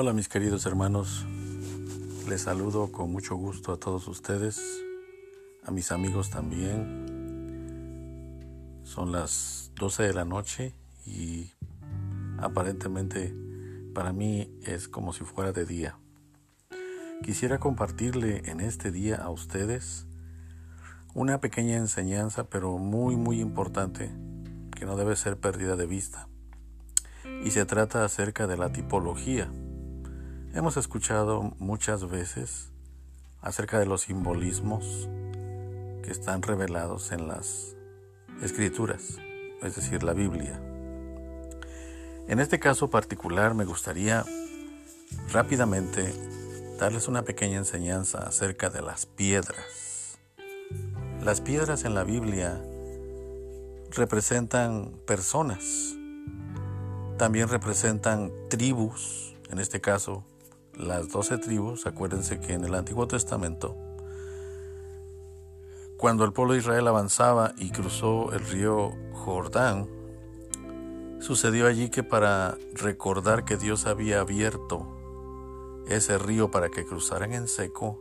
Hola mis queridos hermanos, les saludo con mucho gusto a todos ustedes, a mis amigos también. Son las 12 de la noche y aparentemente para mí es como si fuera de día. Quisiera compartirle en este día a ustedes una pequeña enseñanza pero muy muy importante que no debe ser perdida de vista. Y se trata acerca de la tipología Hemos escuchado muchas veces acerca de los simbolismos que están revelados en las escrituras, es decir, la Biblia. En este caso particular me gustaría rápidamente darles una pequeña enseñanza acerca de las piedras. Las piedras en la Biblia representan personas, también representan tribus, en este caso las doce tribus, acuérdense que en el Antiguo Testamento, cuando el pueblo de Israel avanzaba y cruzó el río Jordán, sucedió allí que para recordar que Dios había abierto ese río para que cruzaran en seco,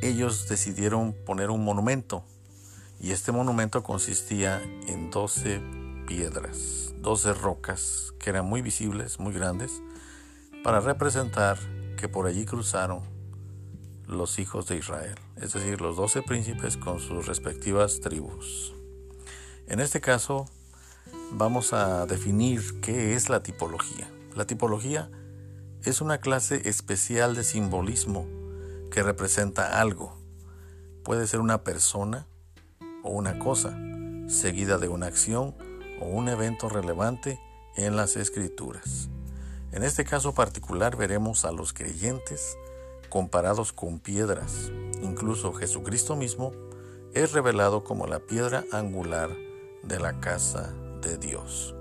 ellos decidieron poner un monumento. Y este monumento consistía en doce piedras, doce rocas que eran muy visibles, muy grandes, para representar que por allí cruzaron los hijos de Israel, es decir, los doce príncipes con sus respectivas tribus. En este caso, vamos a definir qué es la tipología. La tipología es una clase especial de simbolismo que representa algo. Puede ser una persona o una cosa, seguida de una acción o un evento relevante en las escrituras. En este caso particular veremos a los creyentes comparados con piedras. Incluso Jesucristo mismo es revelado como la piedra angular de la casa de Dios.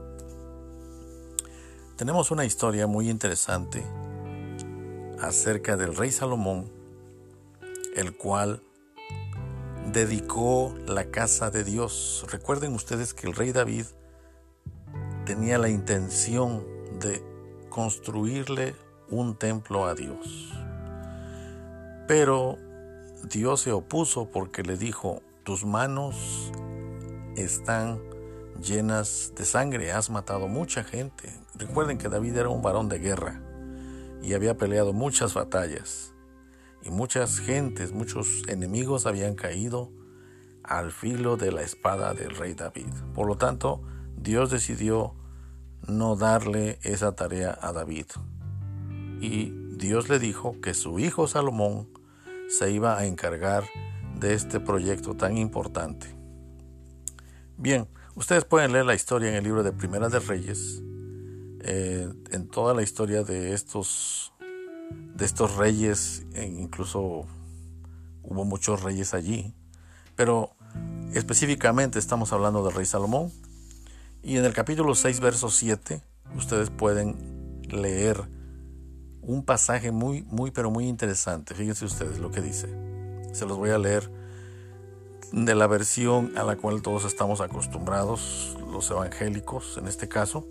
Tenemos una historia muy interesante acerca del rey Salomón, el cual dedicó la casa de Dios. Recuerden ustedes que el rey David tenía la intención de construirle un templo a Dios. Pero Dios se opuso porque le dijo, tus manos están llenas de sangre, has matado mucha gente. Recuerden que David era un varón de guerra y había peleado muchas batallas y muchas gentes, muchos enemigos habían caído al filo de la espada del rey David. Por lo tanto, Dios decidió no darle esa tarea a David. Y Dios le dijo que su hijo Salomón se iba a encargar de este proyecto tan importante. Bien, ustedes pueden leer la historia en el libro de Primera de Reyes, eh, en toda la historia de estos, de estos reyes, e incluso hubo muchos reyes allí, pero específicamente estamos hablando del rey Salomón, y en el capítulo 6, verso 7, ustedes pueden leer un pasaje muy, muy, pero muy interesante. Fíjense ustedes lo que dice. Se los voy a leer de la versión a la cual todos estamos acostumbrados, los evangélicos en este caso,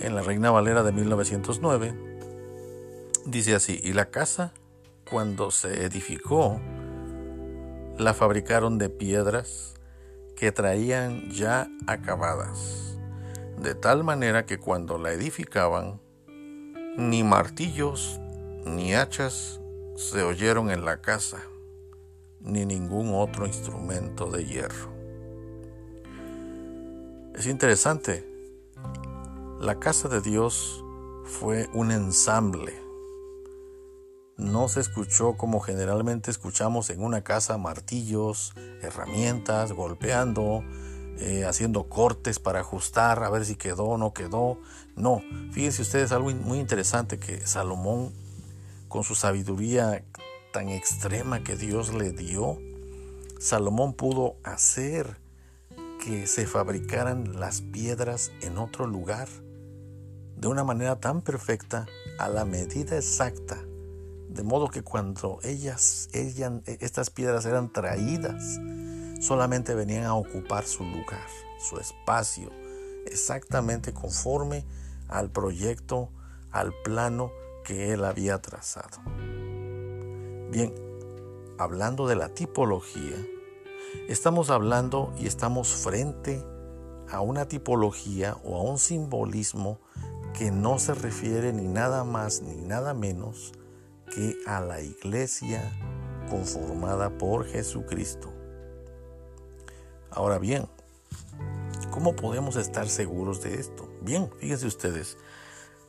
en la Reina Valera de 1909, dice así, y la casa cuando se edificó, la fabricaron de piedras que traían ya acabadas, de tal manera que cuando la edificaban, ni martillos ni hachas se oyeron en la casa, ni ningún otro instrumento de hierro. Es interesante, la casa de Dios fue un ensamble no se escuchó como generalmente escuchamos en una casa martillos, herramientas, golpeando, eh, haciendo cortes para ajustar, a ver si quedó o no quedó. No, fíjense ustedes algo muy interesante que Salomón, con su sabiduría tan extrema que Dios le dio, Salomón pudo hacer que se fabricaran las piedras en otro lugar de una manera tan perfecta, a la medida exacta de modo que cuando ellas, estas piedras eran traídas, solamente venían a ocupar su lugar, su espacio, exactamente conforme al proyecto, al plano que él había trazado. Bien, hablando de la tipología, estamos hablando y estamos frente a una tipología o a un simbolismo que no se refiere ni nada más ni nada menos que a la iglesia conformada por Jesucristo. Ahora bien, ¿cómo podemos estar seguros de esto? Bien, fíjense ustedes,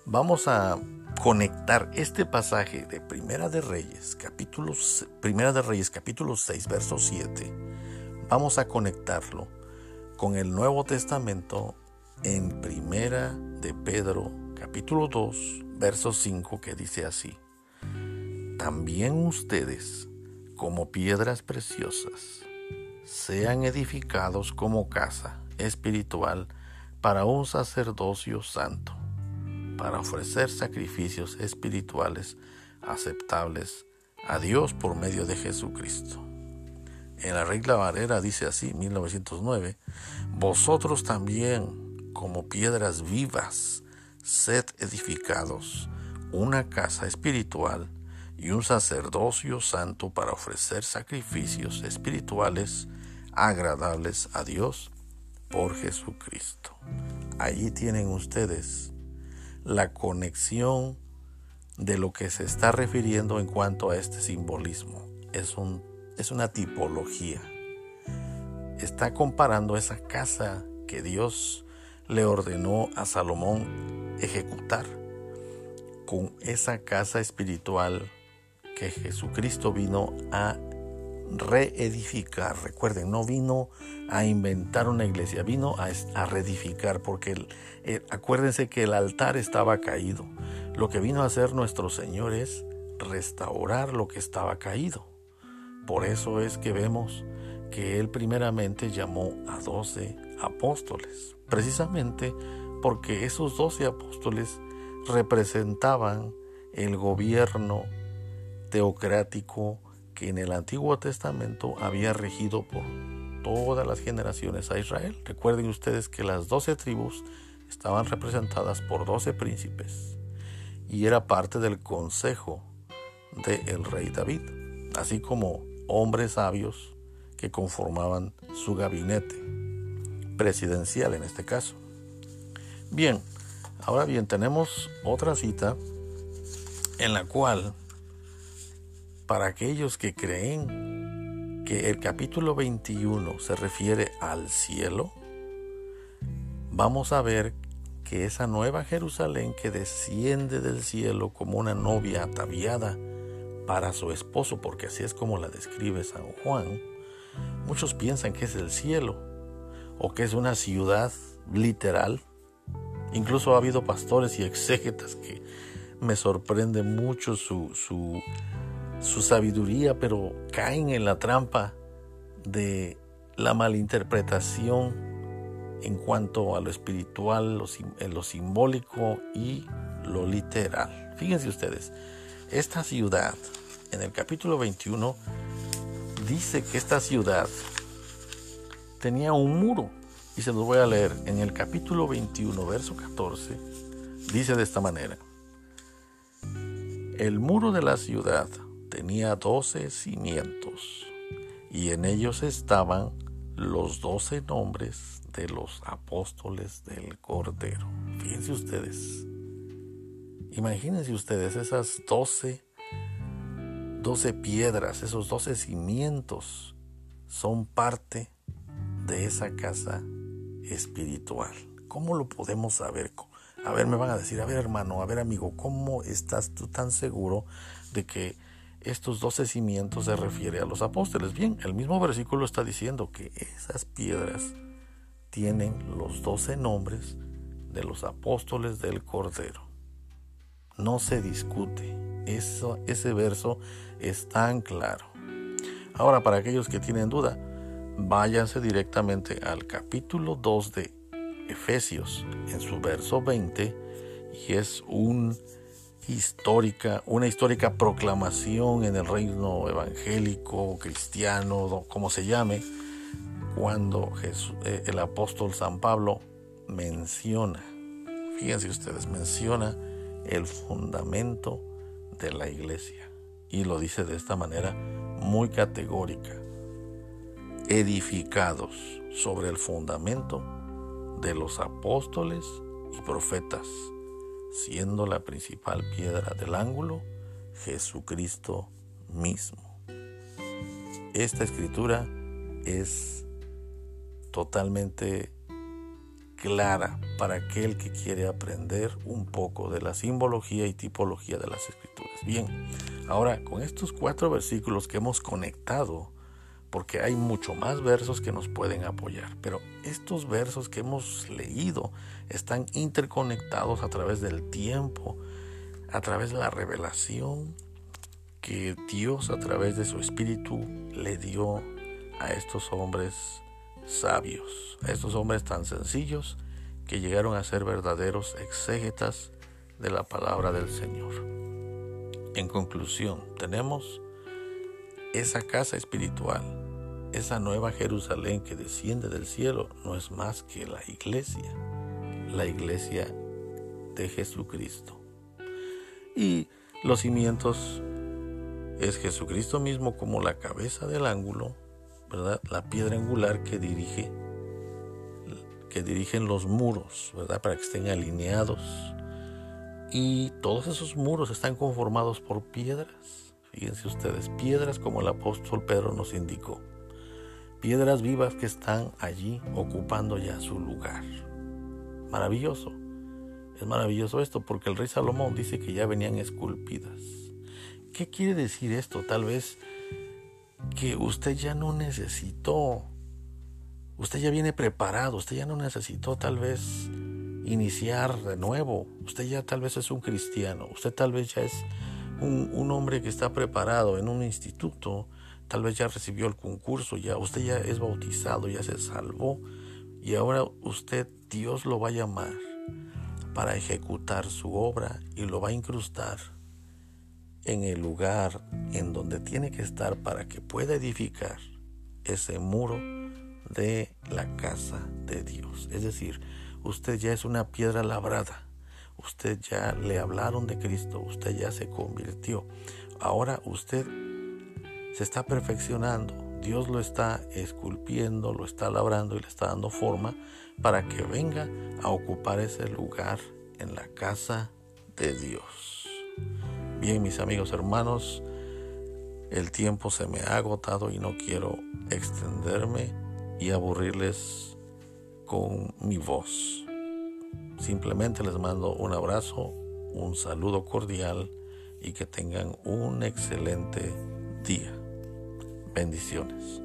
vamos a conectar este pasaje de Primera de Reyes, capítulo, Primera de Reyes, capítulo 6, verso 7. Vamos a conectarlo con el Nuevo Testamento en Primera de Pedro, capítulo 2, verso 5, que dice así. También ustedes, como piedras preciosas, sean edificados como casa espiritual para un sacerdocio santo, para ofrecer sacrificios espirituales aceptables a Dios por medio de Jesucristo. En la regla Varera dice así, 1909, vosotros también, como piedras vivas, sed edificados, una casa espiritual y un sacerdocio santo para ofrecer sacrificios espirituales agradables a Dios por Jesucristo. Allí tienen ustedes la conexión de lo que se está refiriendo en cuanto a este simbolismo. Es un es una tipología. Está comparando esa casa que Dios le ordenó a Salomón ejecutar con esa casa espiritual que Jesucristo vino a reedificar. Recuerden, no vino a inventar una iglesia, vino a, reedificar, porque acuérdense que el altar estaba caído. Lo que vino a hacer nuestro Señor es restaurar lo que estaba caído. Por eso es que vemos que él primeramente llamó a doce apóstoles, precisamente porque esos doce apóstoles representaban el gobierno teocrático que en el Antiguo Testamento había regido por todas las generaciones a Israel. Recuerden ustedes que las doce tribus estaban representadas por doce príncipes y era parte del consejo del rey David, así como hombres sabios que conformaban su gabinete presidencial en este caso. Bien, ahora bien, tenemos otra cita en la cual, para aquellos que creen que el capítulo 21 se refiere al cielo, vamos a ver que esa nueva Jerusalén que desciende del cielo como una novia ataviada para su esposo, porque así es como la describe San Juan, muchos piensan que es el cielo o que es una ciudad literal. Incluso ha habido pastores y exégetas que me sorprende mucho su, su, su sabiduría, pero caen en la trampa de la malinterpretación en cuanto a lo espiritual, lo, lo simbólico y lo literal. Fíjense ustedes, esta ciudad, en el capítulo 21, dice que esta ciudad tenía un muro. Y se los voy a leer. En el capítulo 21, verso 14, dice de esta manera. El muro de la ciudad tenía doce cimientos y en ellos estaban los doce nombres de los apóstoles del Cordero. Fíjense ustedes, Imagínense ustedes esas 12, 12 piedras, esos 12 cimientos son parte de esa casa espiritual. ¿Cómo lo podemos saber? A ver, me van a decir, a ver hermano, a ver amigo, ¿cómo estás tú tan seguro de que estos doce cimientos se refiere a los apóstoles? Bien, el mismo versículo está diciendo que esas piedras tienen los doce nombres de los apóstoles del Cordero no se discute. Eso, ese verso es tan claro. Ahora, para aquellos que tienen duda, váyanse directamente al capítulo 2 de Efesios, en su verso 20, y es un histórica, una histórica proclamación en el reino evangélico, cristiano, como se llame, cuando eh, el apóstol San Pablo menciona, fíjense ustedes, menciona el fundamento de la iglesia. Y lo dice de esta manera muy categórica. Edificados sobre el fundamento de los apóstoles y profetas, siendo la principal piedra del ángulo Jesucristo mismo. Esta escritura es totalmente clara para aquel que quiere aprender un poco de la simbología y tipología de las escrituras. Bien, ahora con estos cuatro versículos que hemos conectado, porque hay mucho más versos que nos pueden apoyar, pero estos versos que hemos leído están interconectados a través del tiempo, a través de la revelación que Dios a través de su espíritu le dio a estos hombres sabios, a estos hombres tan sencillos que llegaron a ser verdaderos exégetas de la palabra del Señor. En conclusión, tenemos esa casa espiritual, esa nueva Jerusalén que desciende del cielo, no es más que la iglesia, la iglesia de Jesucristo. Y los cimientos es Jesucristo mismo como la cabeza del ángulo, ¿verdad? La piedra angular que dirige que dirigen los muros, ¿verdad? Para que estén alineados. Y todos esos muros están conformados por piedras. Fíjense ustedes, piedras como el apóstol Pedro nos indicó. Piedras vivas que están allí ocupando ya su lugar. Maravilloso. Es maravilloso esto porque el rey Salomón dice que ya venían esculpidas. ¿Qué quiere decir esto? Tal vez que usted ya no necesitó Usted ya viene preparado, usted ya no necesitó tal vez iniciar de nuevo, usted ya tal vez es un cristiano, usted tal vez ya es un, hombre que está preparado en un instituto, tal vez ya recibió el concurso, ya usted ya es bautizado, ya se salvó y ahora usted Dios lo va a llamar para ejecutar su obra y lo va a incrustar en el lugar en donde tiene que estar para que pueda edificar ese muro de la casa de Dios. Es decir, usted ya es una piedra labrada. Usted ya le hablaron de Cristo. Usted ya se convirtió. Ahora usted se está perfeccionando. Dios lo está esculpiendo, lo está labrando y le está dando forma para que venga a ocupar ese lugar en la casa de Dios. Bien, mis amigos hermanos, el tiempo se me ha agotado y no quiero extenderme y aburrirles con mi voz. Simplemente les mando un abrazo, un saludo cordial y que tengan un excelente día. Bendiciones.